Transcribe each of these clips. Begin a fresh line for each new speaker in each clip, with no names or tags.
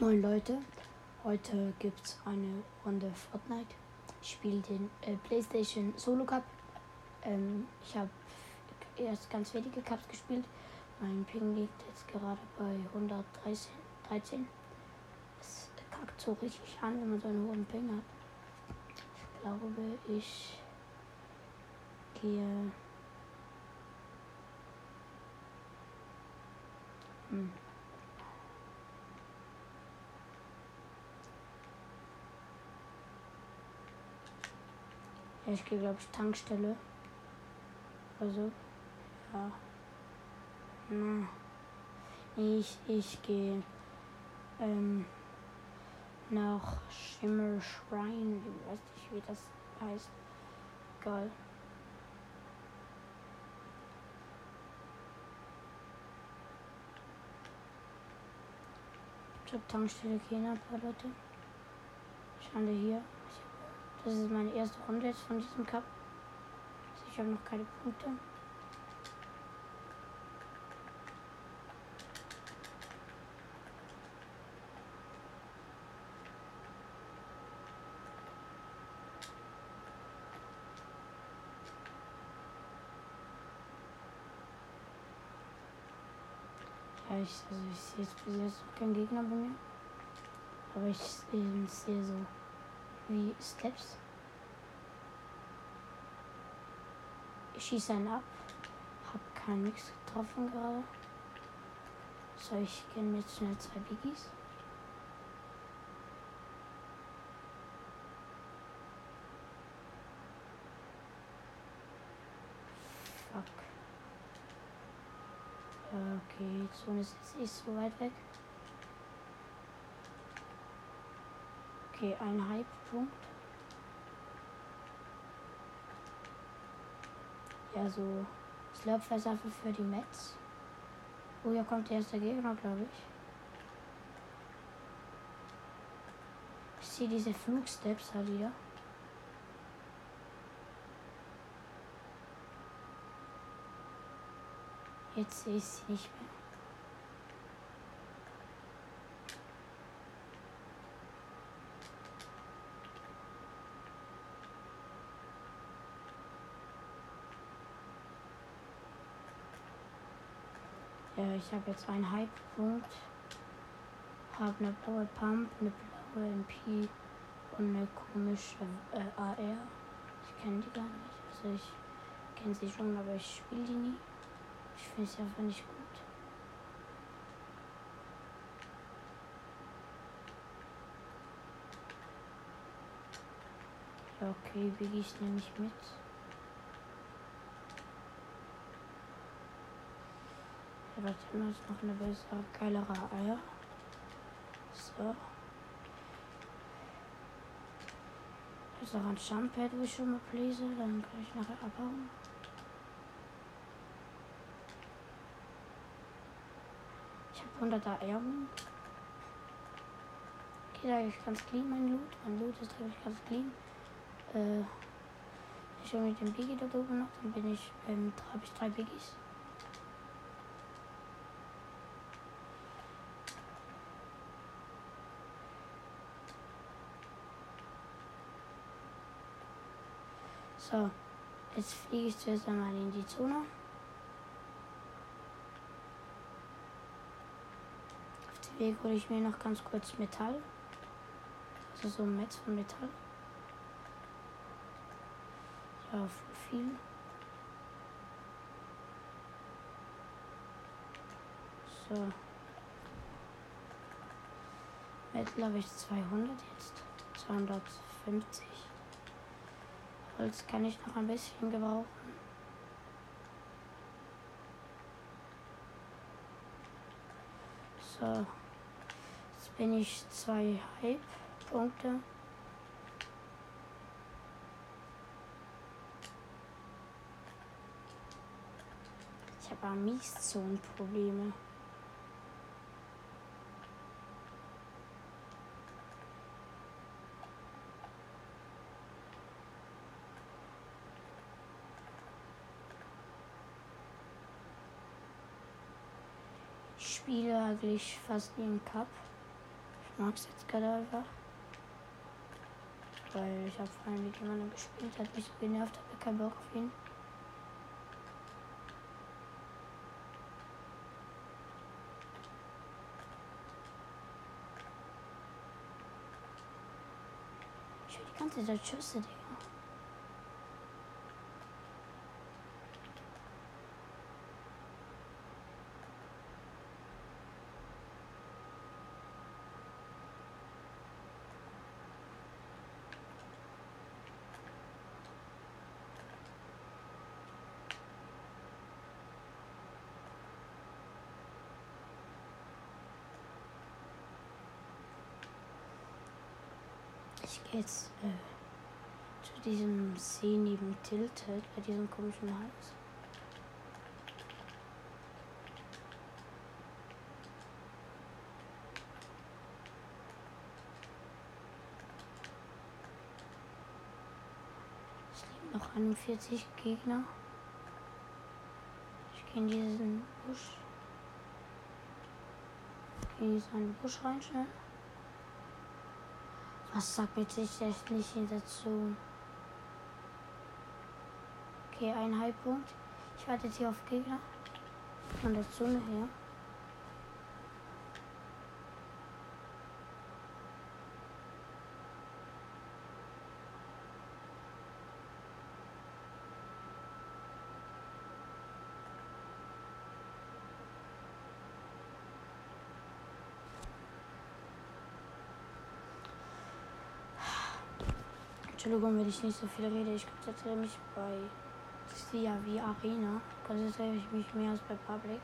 Moin Leute, heute gibt es eine Runde Fortnite. Ich spiele den äh, PlayStation Solo Cup. Ähm, ich habe erst ganz wenige Cups gespielt. Mein Ping liegt jetzt gerade bei 113. 13. Es kackt so richtig an, wenn man so einen hohen Ping hat. Ich glaube, ich gehe. Hm. Ich gehe, glaube ich, Tankstelle. Also, ja. Na. Ich, ich gehe ähm, nach Shimmer Shrine. Ich weiß nicht, wie das heißt. Geil. Zur Tankstelle gehen ein paar Leute. Schauen wir hier. Das ist meine erste Runde jetzt von diesem Cup. Also ich habe noch keine Punkte. Ich, also ich sehe jetzt bis jetzt noch keinen Gegner bei mir. Aber ich sehe so wie Steps. Ich schieße einen ab. Hab kein nichts getroffen gerade. So, ich kenne mir jetzt schnell zwei Biggies. Fuck. Okay, Zone ist jetzt nicht so weit weg. Okay, ein Hype-Punkt. Ja, so Slurpfleischwaffe für die Mets. Oh, hier kommt der erste Gegner, glaube ich. Ich sehe diese Flugsteps da wieder. Jetzt sehe ich sie nicht mehr. Ja, ich habe jetzt einen Hype-Punkt. Habe eine blaue Pump, eine blaue MP und eine komische äh, AR. Ich kenne die gar nicht. Also ich kenne sie schon, aber ich spiele die nie. Ich finde sie einfach nicht gut. Ja, okay, Biggies nehme ich mit. Das immer ist noch eine bessere, geilere Eier. So. Das ist auch ein Jumppad, wo ich schon mal pläse. Dann kann ich nachher abhauen. Ich habe 100er Erben. Okay, da ich ganz clean mein Loot. Mein Loot ist eigentlich ganz clean. Äh, ich habe mit dem Biggie da oben noch. Dann bin ich, ähm, habe ich drei Biggies. So, jetzt fliege ich zuerst einmal in die Zone. Auf dem Weg hole ich mir noch ganz kurz Metall. Also so ein Metz von Metall. Ja, viel. So. Metal habe ich 200 jetzt. 250. Holz kann ich noch ein bisschen gebrauchen. So. Jetzt bin ich zwei Hype-Punkte. Ich habe Amieszone-Probleme. Ich spiele eigentlich fast nie im Cup. mag es jetzt gerade einfach. Weil ich habe vorhin mit jemandem gespielt, hat mich so genervt, habe keinen Bock auf ihn. Ich höre die ganze Zeit Schüsse, Digga. Ich gehe jetzt äh, zu diesem See neben Tilted, bei diesem komischen Haus. Es liegen noch 41 Gegner. Ich gehe in diesen Busch. Ich gehe in diesen Busch rein schnell. Was sagt bitte ich echt nicht dazu? Okay, ein Halbpunkt. Ich warte jetzt hier auf Gegner. Von der Zone Entschuldigung, wenn ich nicht so viel rede. Ich konzentriere mich bei Sia wie Arena. Konzentriere ich mich mehr als bei Public.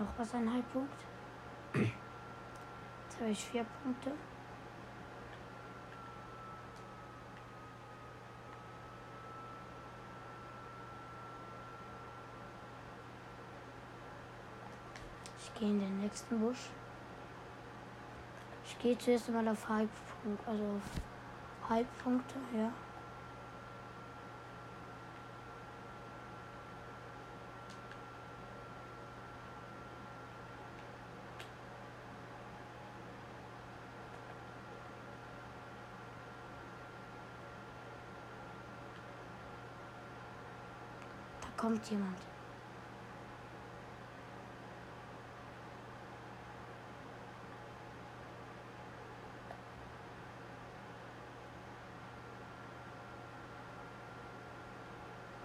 Noch was ein Halbpunkt. Jetzt habe ich vier Punkte. Ich gehe in den nächsten Busch. Ich gehe zuerst mal auf Halbpunkt, also auf Halbpunkte, ja. Kommt jemand.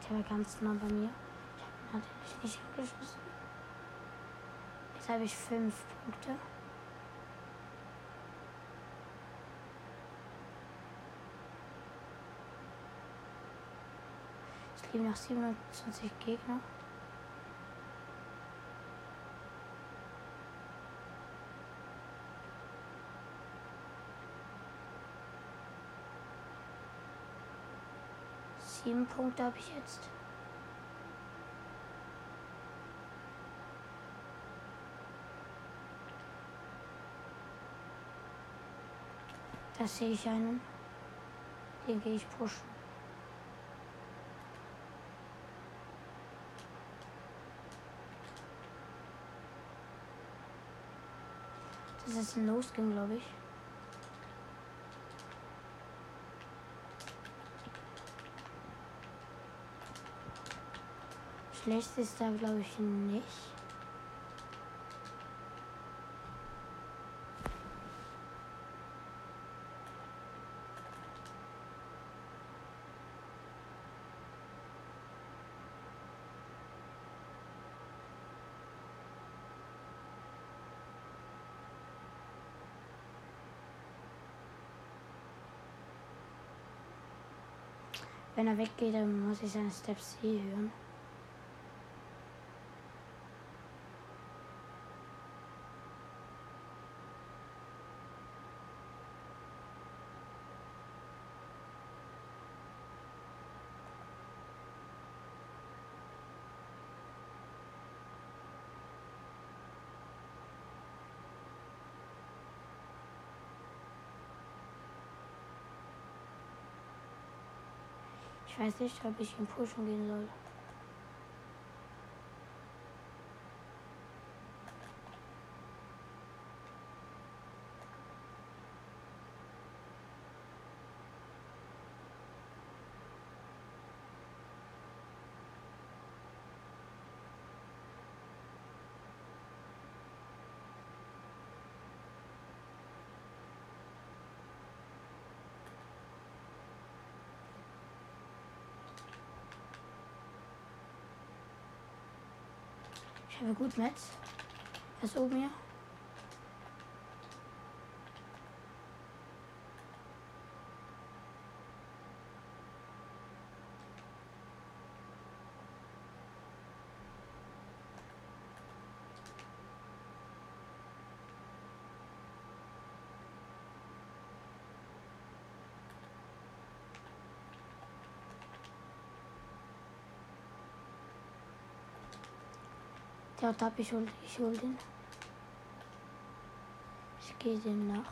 Der war ganz nah bei mir. Ich habe natürlich nicht angeschossen. Jetzt habe ich fünf Punkte. Es leben noch 27 Gegner. Sieben Punkte habe ich jetzt. Da sehe ich einen. Den gehe ich pushen. Das ist ein Losging, glaube ich. Schlecht ist da, glaube ich, nicht. Wenn er weggeht, dann muss ich seine Steps eh hören. Weiß nicht, ob ich in Pushen gehen soll. Habe gut Metz. Er ist oben hier. Hat ab, ich hol, ich hol den. Ich gehe dem nach.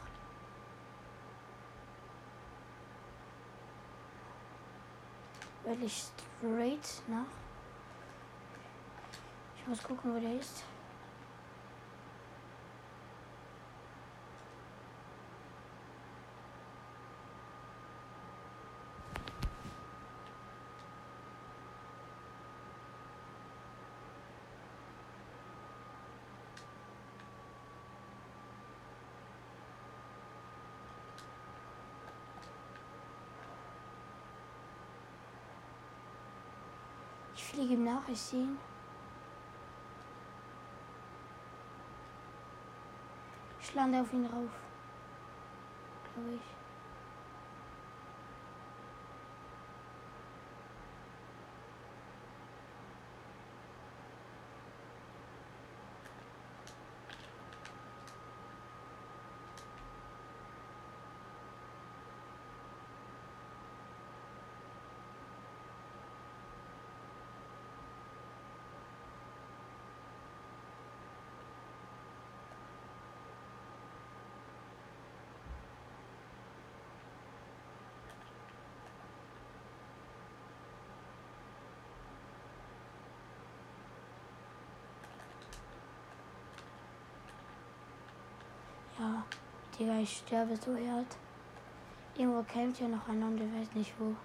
Weil ich straight nach. Ich muss gucken, wo der ist. Ich fliege ihm nach, ich sehe ihn. Ich Digga, ich sterbe so hart. Irgendwo kämpft ja noch einer und ich weiß nicht wo.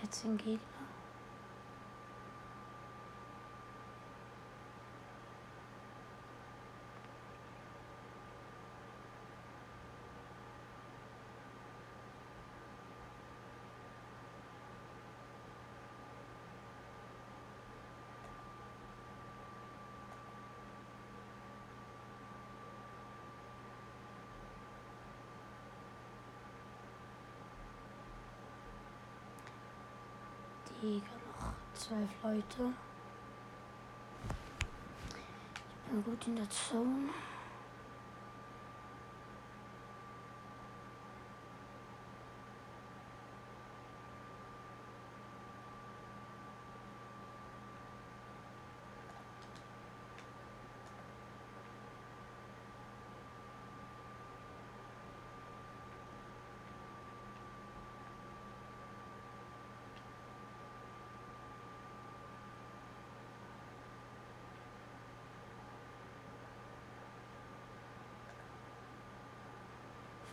Vierzehn Gegner. Digga, noch zwölf Leute. Ich bin gut in der Zone.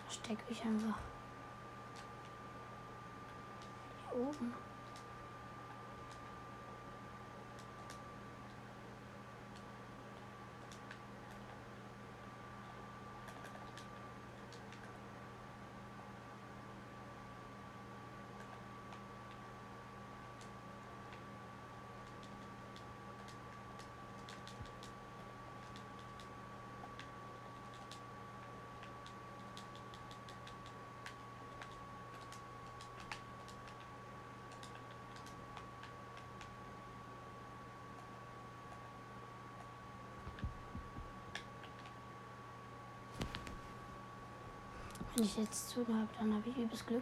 Versteck mich einfach. Hier oben. Wenn ich jetzt zu habe, dann habe ich übelst Glück.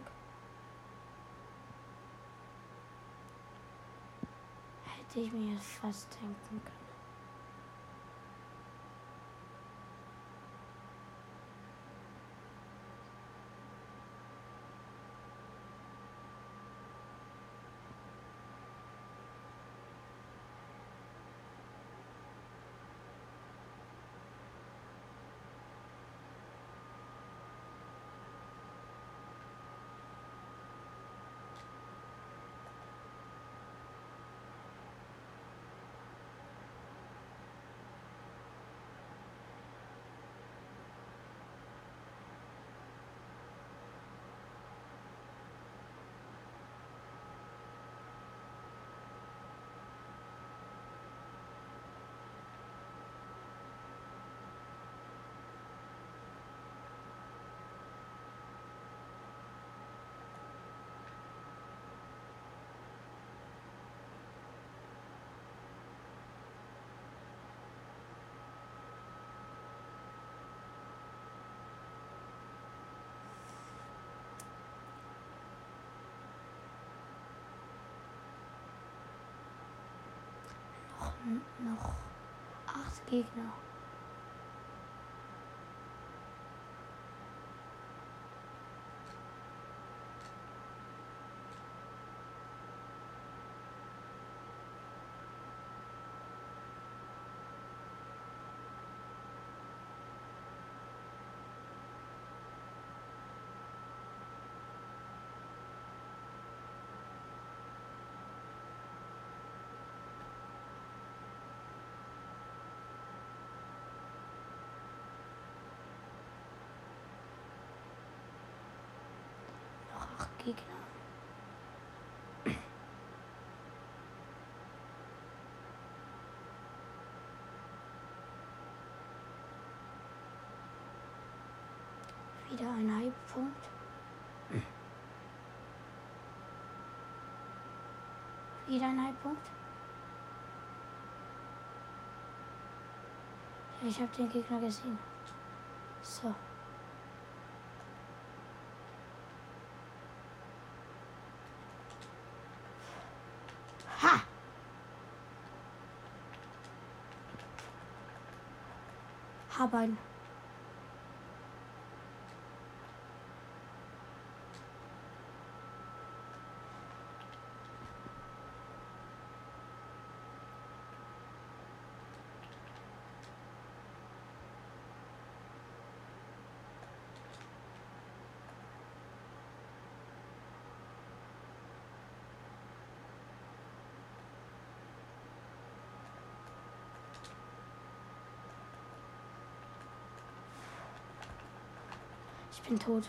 Hätte ich mir fast denken können. Noch acht Gegner. Noch acht Gegner. Wieder ein Halbpunkt. Wieder ein Halbpunkt. Ich habe den Gegner gesehen. So. Hab einen. Ich bin tot.